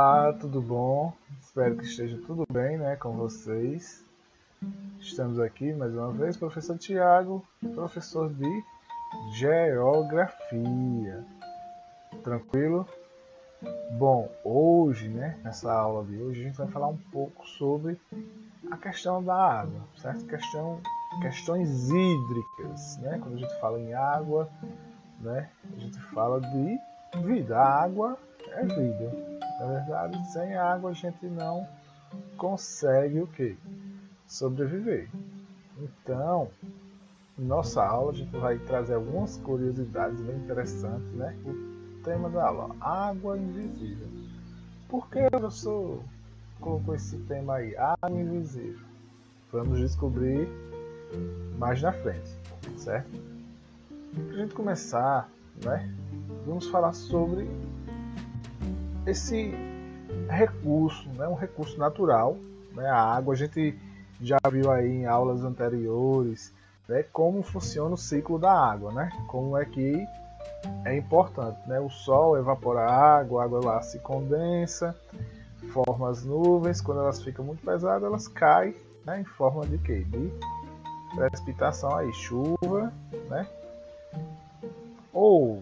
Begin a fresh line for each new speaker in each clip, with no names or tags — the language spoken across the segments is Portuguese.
Olá, tudo bom? Espero que esteja tudo bem né, com vocês. Estamos aqui mais uma vez, professor Tiago, professor de Geografia. Tranquilo? Bom, hoje, né, nessa aula de hoje, a gente vai falar um pouco sobre a questão da água, certo? Questão, questões hídricas, né? Quando a gente fala em água, né, a gente fala de vida. A água é vida. Na verdade, sem água a gente não consegue o que? Sobreviver. Então, em nossa aula a gente vai trazer algumas curiosidades bem interessantes, né? O tema da aula, água invisível. Por que o professor colocou esse tema aí, água invisível? Vamos descobrir mais na frente, certo? Para a gente começar, né? Vamos falar sobre esse recurso, né, um recurso natural, né, a água. A gente já viu aí em aulas anteriores né, como funciona o ciclo da água, né, como é que é importante. Né, o sol evapora a água, a água lá se condensa, forma as nuvens, quando elas ficam muito pesadas, elas caem né, em forma de quê? De precipitação aí, chuva, né? Ou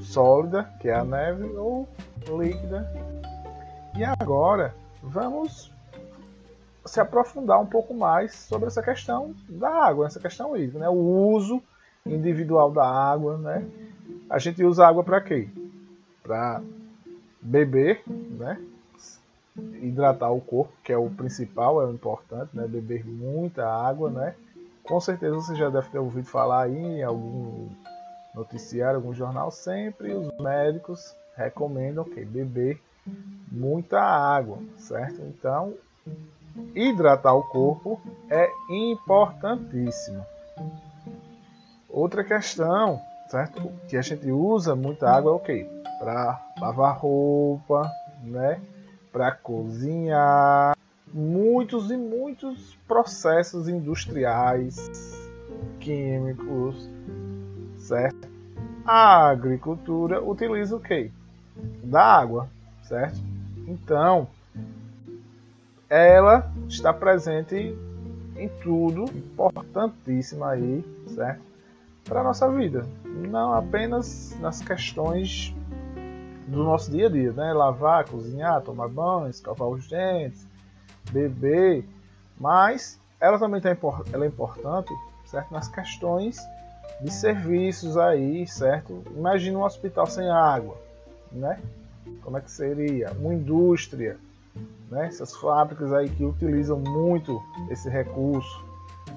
sólida, que é a neve, ou líquida. E agora vamos se aprofundar um pouco mais sobre essa questão da água, essa questão hídrica, né? O uso individual da água, né? A gente usa água para quê? Para beber, né? Hidratar o corpo, que é o principal, é o importante, né? Beber muita água, né? Com certeza você já deve ter ouvido falar aí em algum noticiário, algum jornal, sempre os médicos recomendam que beber muita água, certo? Então, hidratar o corpo é importantíssimo. Outra questão, certo? Que a gente usa muita água é o quê? Para lavar roupa, né? Para cozinhar, muitos e muitos processos industriais, químicos, certo? A agricultura utiliza o quê? Da água, certo? Então, ela está presente em tudo, importantíssima aí, certo? Para a nossa vida, não apenas nas questões do nosso dia a dia, né? Lavar, cozinhar, tomar banho, escovar os dentes, beber, mas ela também tem, ela é importante, certo? Nas questões de serviços aí, certo? Imagina um hospital sem água, né? Como é que seria? Uma indústria, né? Essas fábricas aí que utilizam muito esse recurso,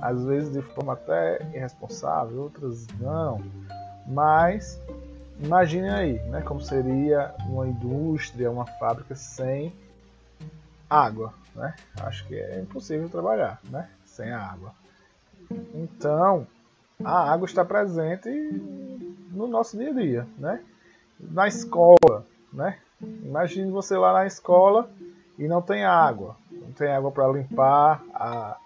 às vezes de forma até irresponsável, outras não. Mas imagine aí, né? Como seria uma indústria, uma fábrica sem água, né? Acho que é impossível trabalhar, né? Sem água. Então, a água está presente no nosso dia a dia, né? Na escola, né? Imagine você lá na escola e não tem água, não tem água para limpar a,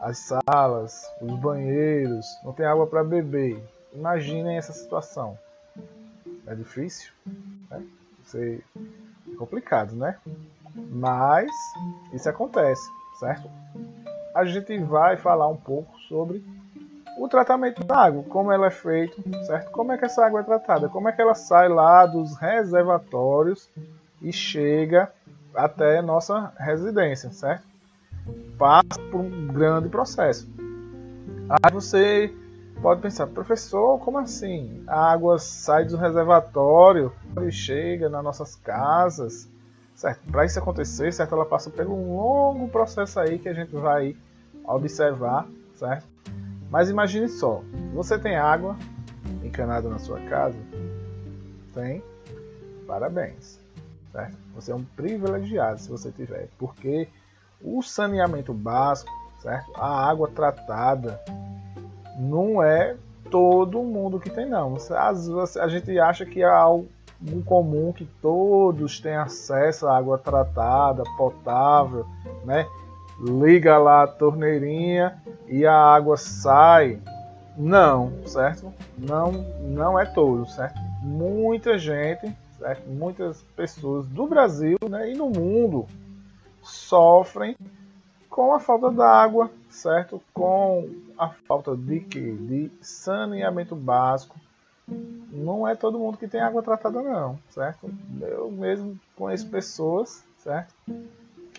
as salas, os banheiros, não tem água para beber. Imaginem essa situação. É difícil, né? Isso é complicado, né? Mas isso acontece, certo? A gente vai falar um pouco sobre o tratamento da água, como ela é feito, certo? Como é que essa água é tratada? Como é que ela sai lá dos reservatórios e chega até nossa residência, certo? Passa por um grande processo. Aí você pode pensar, professor, como assim? A água sai do reservatório e chega nas nossas casas, certo? Para isso acontecer, certo? Ela passa por um longo processo aí que a gente vai observar, certo? Mas imagine só, você tem água encanada na sua casa? Tem? Parabéns. Certo? Você é um privilegiado se você tiver, porque o saneamento básico, certo? A água tratada não é todo mundo que tem não. A gente acha que é algo comum que todos têm acesso à água tratada, potável, né? Liga lá a torneirinha e a água sai. Não, certo? Não, não é todo, certo? Muita gente, certo? Muitas pessoas do Brasil né, e no mundo sofrem com a falta d'água, certo? Com a falta de quê? De saneamento básico. Não é todo mundo que tem água tratada não, certo? Eu mesmo conheço pessoas, certo?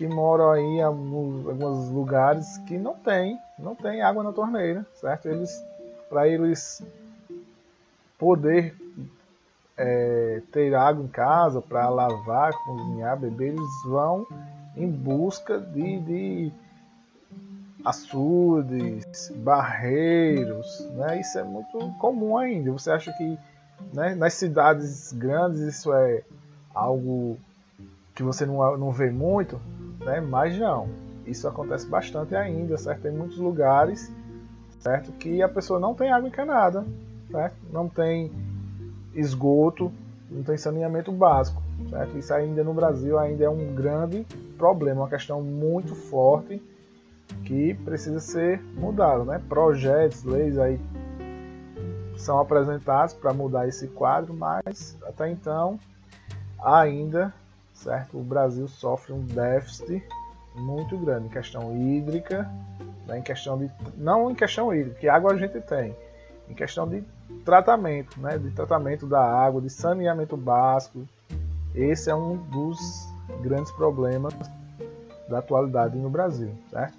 Que moram aí em alguns, lugares que não tem, não tem água na torneira, certo? Eles, para eles poder é, ter água em casa para lavar, cozinhar, beber, eles vão em busca de, de açudes, barreiros, né? Isso é muito comum ainda. Você acha que né, nas cidades grandes isso é algo que você não, não vê muito, né? Mas não, isso acontece bastante ainda, certo? Tem muitos lugares, certo? Que a pessoa não tem água encanada, certo? Não tem esgoto, não tem saneamento básico. Certo? Isso ainda no Brasil ainda é um grande problema, uma questão muito forte que precisa ser mudado. Né? Projetos, leis aí são apresentados para mudar esse quadro, mas até então ainda certo? o Brasil sofre um déficit muito grande em questão hídrica, né? em questão de não em questão hídrica, que água a gente tem, em questão de tratamento, né, de tratamento da água, de saneamento básico. Esse é um dos grandes problemas da atualidade no Brasil, certo?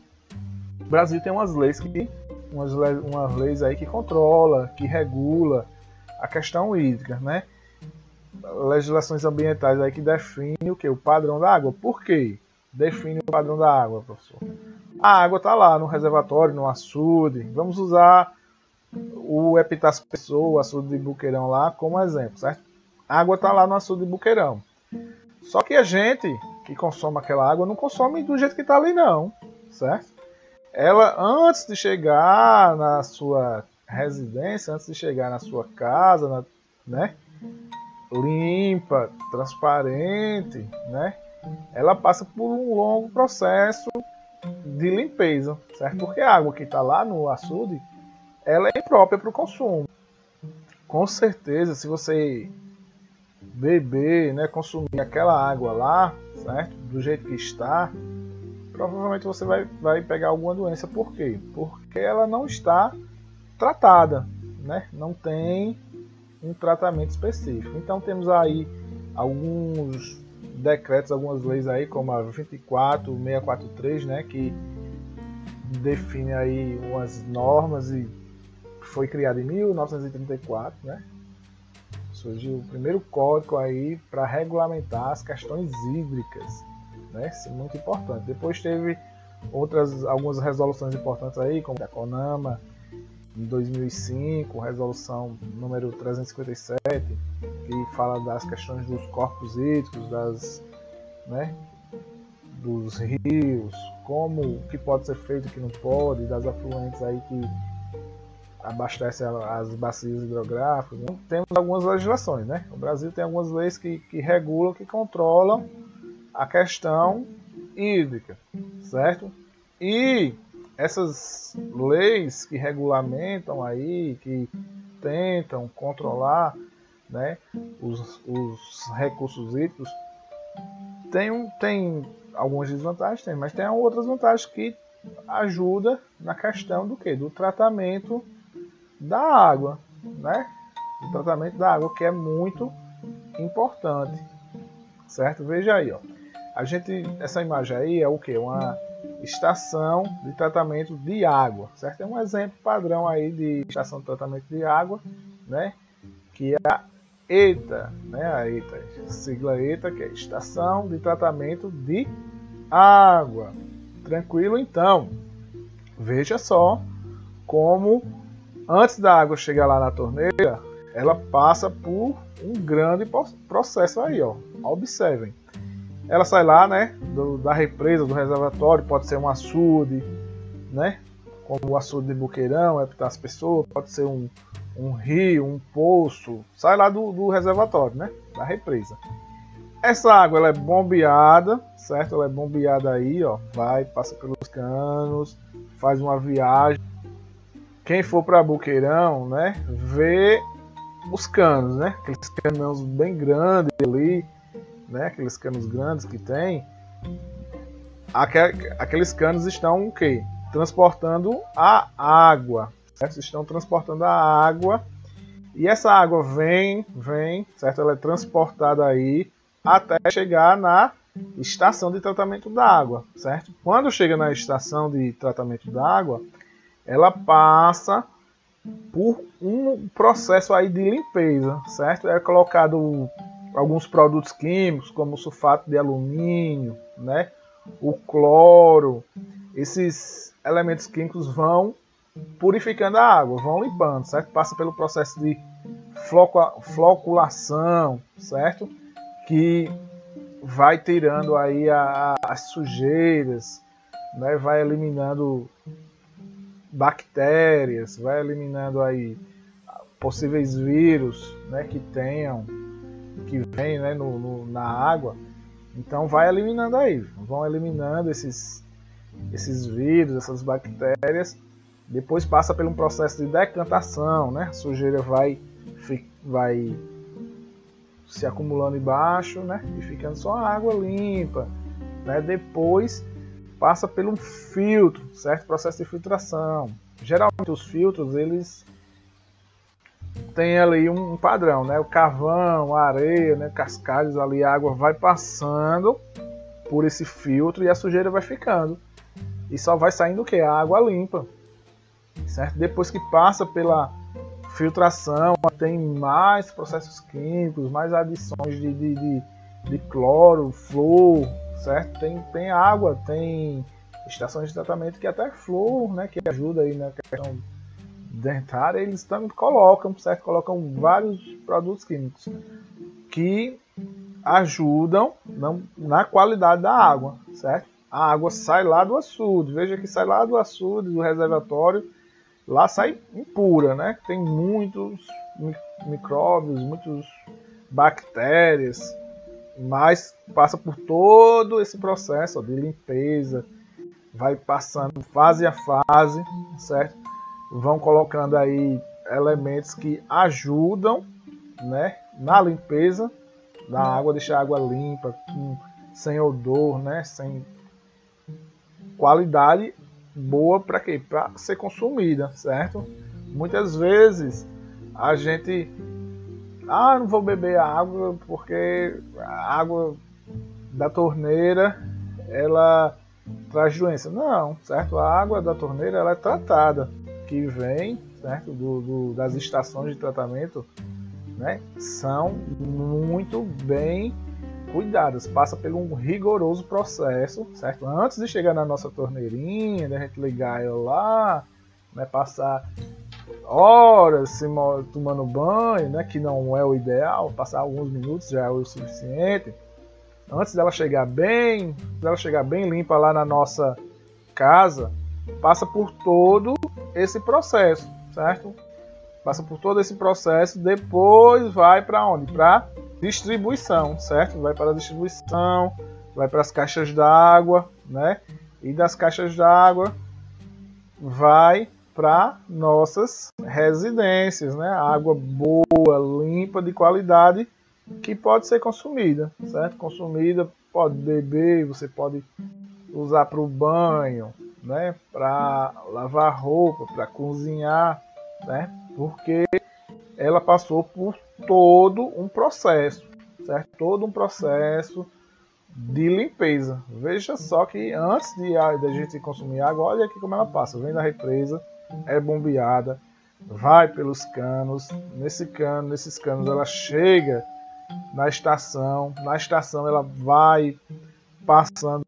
O Brasil tem umas leis que umas, umas leis aí que controla, que regula a questão hídrica, né? Legislações ambientais aí que definem o que? O padrão da água. Por quê? Define o padrão da água, professor. A água está lá no reservatório, no açude. Vamos usar o Epitácio Pessoa, o açude de Buqueirão lá, como exemplo, certo? A água está lá no açude de Buqueirão. Só que a gente que consome aquela água não consome do jeito que está ali não, certo? Ela, antes de chegar na sua residência, antes de chegar na sua casa, na, né? Limpa, transparente, né? Ela passa por um longo processo de limpeza, certo? Porque a água que está lá no açude ela é imprópria para o consumo. Com certeza, se você beber, né, consumir aquela água lá, certo? Do jeito que está, provavelmente você vai, vai pegar alguma doença. Por quê? Porque ela não está tratada, né? Não tem um tratamento específico. Então temos aí alguns decretos, algumas leis aí, como a 24643, né, que define aí umas normas e foi criado em 1934, né? Surgiu o primeiro código aí para regulamentar as questões hídricas, né? Isso é muito importante. Depois teve outras algumas resoluções importantes aí, como a CONAMA em 2005, resolução número 357, que fala das questões dos corpos hídricos, das, né, dos rios, como o que pode ser feito, o que não pode, das afluentes aí que abastece as bacias hidrográficas. Então, temos algumas legislações, né? O Brasil tem algumas leis que, que regulam, que controlam a questão hídrica, certo? E essas leis que regulamentam aí, que tentam controlar né, os, os recursos hídricos, tem, tem algumas desvantagens, tem, mas tem outras vantagens que ajuda na questão do que? Do tratamento da água, né? O tratamento da água, que é muito importante, certo? Veja aí, ó. A gente, essa imagem aí é o que? Uma estação de tratamento de água, certo? É um exemplo padrão aí de estação de tratamento de água, né? Que é a ETA, né? A ETA, sigla ETA, que é Estação de Tratamento de Água. Tranquilo, então. Veja só como antes da água chegar lá na torneira, ela passa por um grande processo aí, ó. Observem. Ela sai lá, né, do, da represa, do reservatório, pode ser um açude, né, como o açude de Buqueirão, é para as pessoas, pode ser um, um rio, um poço, sai lá do, do reservatório, né, da represa. Essa água ela é bombeada, certo? Ela é bombeada aí, ó, vai, passa pelos canos, faz uma viagem quem for para Buqueirão, né, vê os canos, né? Aqueles canos bem grandes ali, né? Aqueles canos grandes que tem. Aqueles canos estão o quê? Transportando a água, certo? Estão transportando a água e essa água vem, vem, certo? Ela é transportada aí até chegar na estação de tratamento da água, certo? Quando chega na estação de tratamento da água, ela passa por um processo aí de limpeza, certo? É colocado alguns produtos químicos, como o sulfato de alumínio, né? O cloro, esses elementos químicos vão purificando a água, vão limpando, certo? Passa pelo processo de floculação, certo? Que vai tirando aí a, as sujeiras, né? Vai eliminando bactérias, vai eliminando aí possíveis vírus, né? Que tenham, que vem, né? No, no, na água. Então vai eliminando aí, vão eliminando esses esses vírus, essas bactérias depois passa por um processo de decantação, né? A sujeira vai, vai se acumulando embaixo, né? E ficando só água limpa. Né? Depois passa por um filtro, certo? Processo de filtração. Geralmente os filtros eles têm ali um padrão, né? O carvão, a areia, né? Cascalhos ali, a água vai passando por esse filtro e a sujeira vai ficando. E só vai saindo o que? A água limpa certo? Depois que passa pela filtração, tem mais processos químicos, mais adições de, de, de, de cloro, flor, certo? Tem, tem água, tem estações de tratamento que até flor, né, que ajuda aí na questão dentária, eles também colocam, certo? Colocam vários produtos químicos que ajudam na, qualidade da água, certo? A água sai lá do açude, veja que sai lá do açude, do reservatório, lá sai impura, né? Tem muitos micróbios, muitas bactérias, mas passa por todo esse processo de limpeza, vai passando fase a fase, certo? Vão colocando aí elementos que ajudam, né, na limpeza da água, deixar a água limpa, sem odor, né, sem qualidade boa para quê? Para ser consumida, certo? Muitas vezes a gente ah, não vou beber a água porque a água da torneira ela traz doença. Não, certo? A água da torneira ela é tratada, que vem, certo? Do, do, das estações de tratamento, né? São muito bem cuidadas, passa por um rigoroso processo, certo? Antes de chegar na nossa torneirinha, da gente ligar ela lá, né, passar horas se tomando banho, né, que não é o ideal, passar alguns minutos já é o suficiente. Antes dela chegar bem, dela chegar bem limpa lá na nossa casa, passa por todo esse processo, certo? Passa por todo esse processo, depois vai para onde? Para distribuição, certo? Vai para a distribuição, vai para as caixas d'água, né? E das caixas d'água vai para nossas residências, né? Água boa, limpa, de qualidade que pode ser consumida, certo? Consumida, pode beber, você pode usar para o banho, né? Para lavar roupa, para cozinhar, né? Porque ela passou por todo um processo, certo? Todo um processo de limpeza. Veja só que antes de a, gente consumir água, olha aqui como ela passa. Vem da represa, é bombeada, vai pelos canos. Nesse cano, nesses canos, ela chega na estação. Na estação, ela vai passando,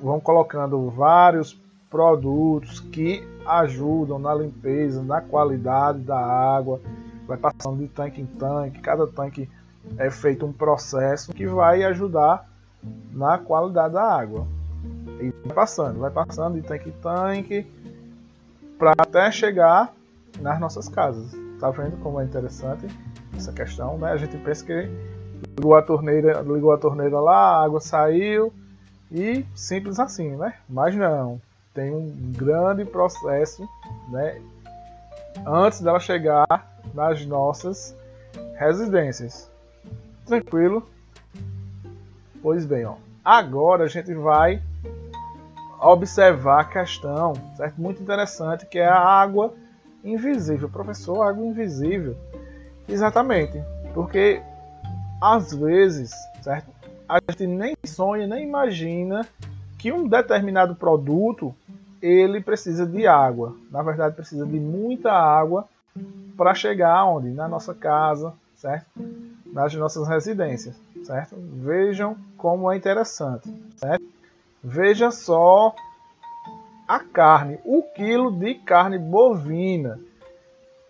vão colocando vários produtos que ajudam na limpeza, na qualidade da água vai passando de tanque em tanque, cada tanque é feito um processo que vai ajudar na qualidade da água. E vai passando, vai passando de tanque em tanque para até chegar nas nossas casas. Tá vendo como é interessante essa questão, né? A gente pensa que ligou a torneira, ligou a torneira lá, a água saiu e simples assim, né? Mas não, tem um grande processo, né? Antes dela chegar nas nossas residências. Tranquilo? Pois bem, ó. Agora a gente vai observar a questão, certo? Muito interessante, que é a água invisível. Professor, água invisível. Exatamente. Porque às vezes, certo? A gente nem sonha, nem imagina que um determinado produto ele precisa de água. Na verdade, precisa de muita água para chegar onde? Na nossa casa, certo? Nas nossas residências, certo? Vejam como é interessante, certo? Veja só a carne, o quilo de carne bovina.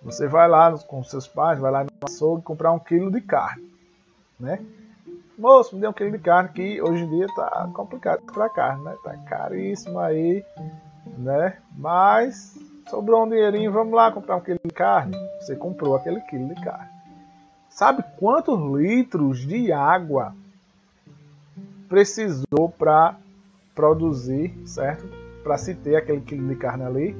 Você vai lá com seus pais, vai lá no açougue comprar um quilo de carne, né? Moço, me dê um quilo de carne que hoje em dia tá complicado para carne, né? Tá caríssimo aí, né? Mas sobrou um dinheirinho, vamos lá comprar um quilo de carne. Você comprou aquele quilo de carne. Sabe quantos litros de água precisou para produzir, certo? Para se ter aquele quilo de carne ali?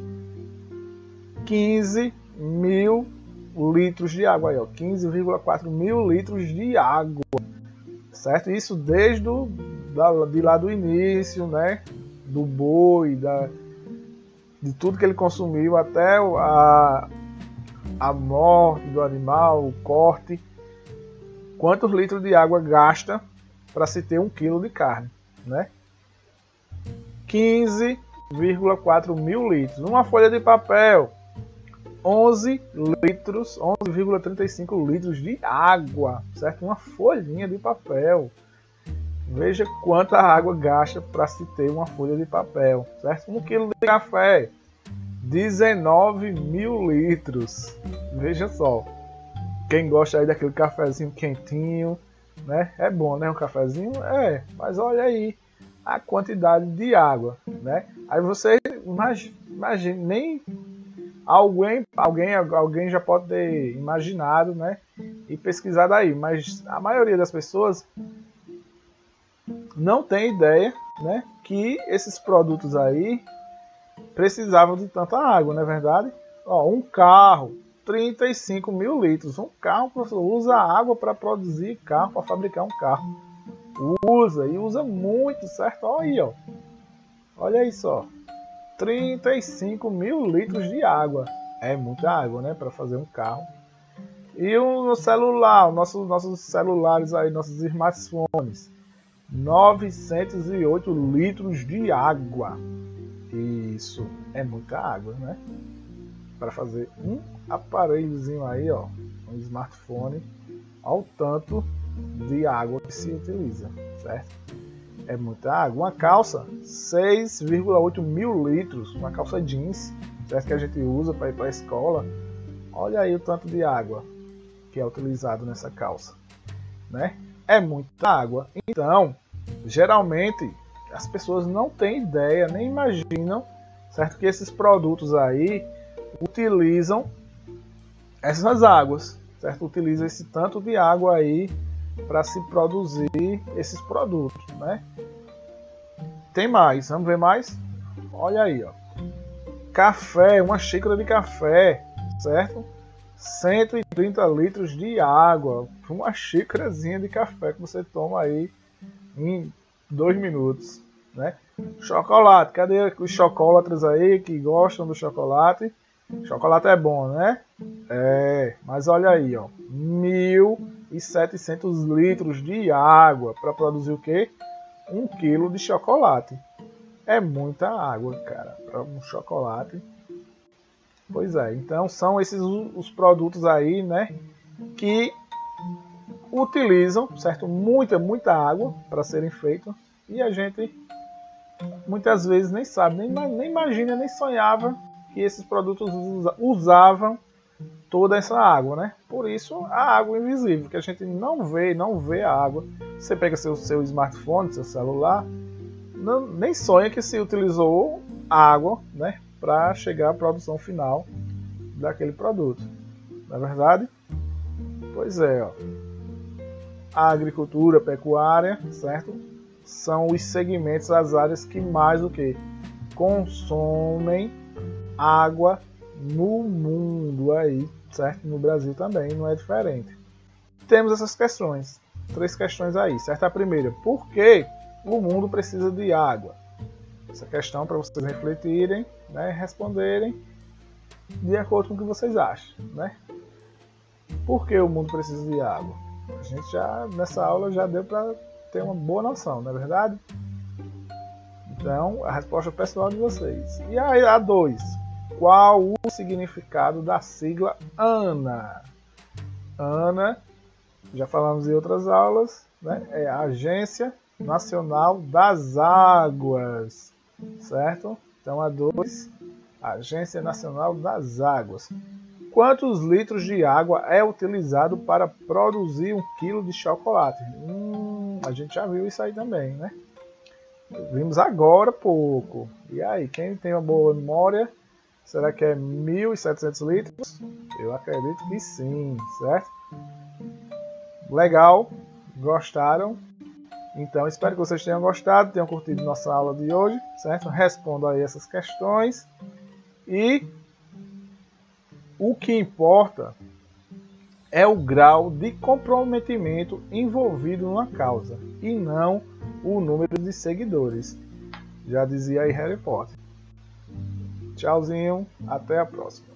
15 mil litros de água aí, ó. 15,4 mil litros de água, certo? Isso desde o, da, de lá do início, né? Do boi, da, de tudo que ele consumiu até a, a morte do animal, o corte. Quantos litros de água gasta para se ter um quilo de carne, né? 15,4 mil litros. Uma folha de papel, 11 litros, 11,35 litros de água, certo? Uma folhinha de papel. Veja quanta água gasta para se ter uma folha de papel, certo? Um quilo de café, 19 mil litros. Veja só. Quem gosta aí daquele cafezinho quentinho, né? É bom, né? Um cafezinho? É, mas olha aí a quantidade de água, né? Aí você imagina, nem alguém, alguém, alguém já pode ter imaginado, né? E pesquisado aí, mas a maioria das pessoas não tem ideia, né? Que esses produtos aí precisavam de tanta água, não é verdade? Ó, um carro, 35 mil litros. Um carro, professor, usa água para produzir carro, para fabricar um carro. Usa, e usa muito, certo? Olha aí, ó. Olha aí só. 35 mil litros de água. É muita água, né? Para fazer um carro. E o celular, nossos, nossos celulares aí, nossos smartphones. 908 litros de água. Isso é muita água, né? Para fazer um aparelhozinho aí, ó, um smartphone, ao tanto de água que se utiliza, certo? É muita água. Uma calça, 6,8 mil litros, uma calça jeans? Que a gente usa para ir para a escola. Olha aí o tanto de água que é utilizado nessa calça, né? É muita água. Então, geralmente as pessoas não têm ideia, nem imaginam, certo? Que esses produtos aí utilizam essas águas, certo? Utiliza esse tanto de água aí para se produzir esses produtos, né? Tem mais, vamos ver mais? Olha aí, ó. Café, uma xícara de café, certo? 130 litros de água, uma xícarazinha de café que você toma aí em dois minutos, né? Chocolate, cadê os chocólatras aí que gostam do chocolate? Chocolate é bom, né? É, mas olha aí, ó, 1.700 litros de água para produzir o quê? Um quilo de chocolate. É muita água, cara, para um chocolate. Pois é, então são esses os produtos aí, né, que utilizam, certo, muita, muita água para serem feitos e a gente muitas vezes nem sabe, nem, nem imagina, nem sonhava que esses produtos usavam toda essa água, né? Por isso a água invisível, que a gente não vê, não vê a água. Você pega seu, seu smartphone, seu celular, não, nem sonha que se utilizou água, né, para chegar à produção final daquele produto. Na é verdade? Pois é, ó. A agricultura, a pecuária, certo? São os segmentos, as áreas que mais o que consomem água no mundo aí, certo? No Brasil também não é diferente. Temos essas questões, três questões aí, certo? A primeira, por que o mundo precisa de água? Essa questão para vocês refletirem, né, responderem de acordo com o que vocês acham, né? Por que o mundo precisa de água? A gente já nessa aula já deu para ter uma boa noção, não é verdade? Então, a resposta pessoal de vocês. E aí, a 2. Qual o significado da sigla ANA? ANA, já falamos em outras aulas, né? é a Agência Nacional das Águas, certo? Então, a 2, Agência Nacional das Águas. Quantos litros de água é utilizado para produzir um quilo de chocolate? Hum, a gente já viu isso aí também, né? Vimos agora pouco. E aí, quem tem uma boa memória, será que é 1.700 litros? Eu acredito que sim, certo? Legal, gostaram? Então, espero que vocês tenham gostado, tenham curtido nossa aula de hoje, certo? Respondo aí essas questões. E o que importa é o grau de comprometimento envolvido numa causa e não o número de seguidores. Já dizia aí Harry Potter. Tchauzinho, até a próxima.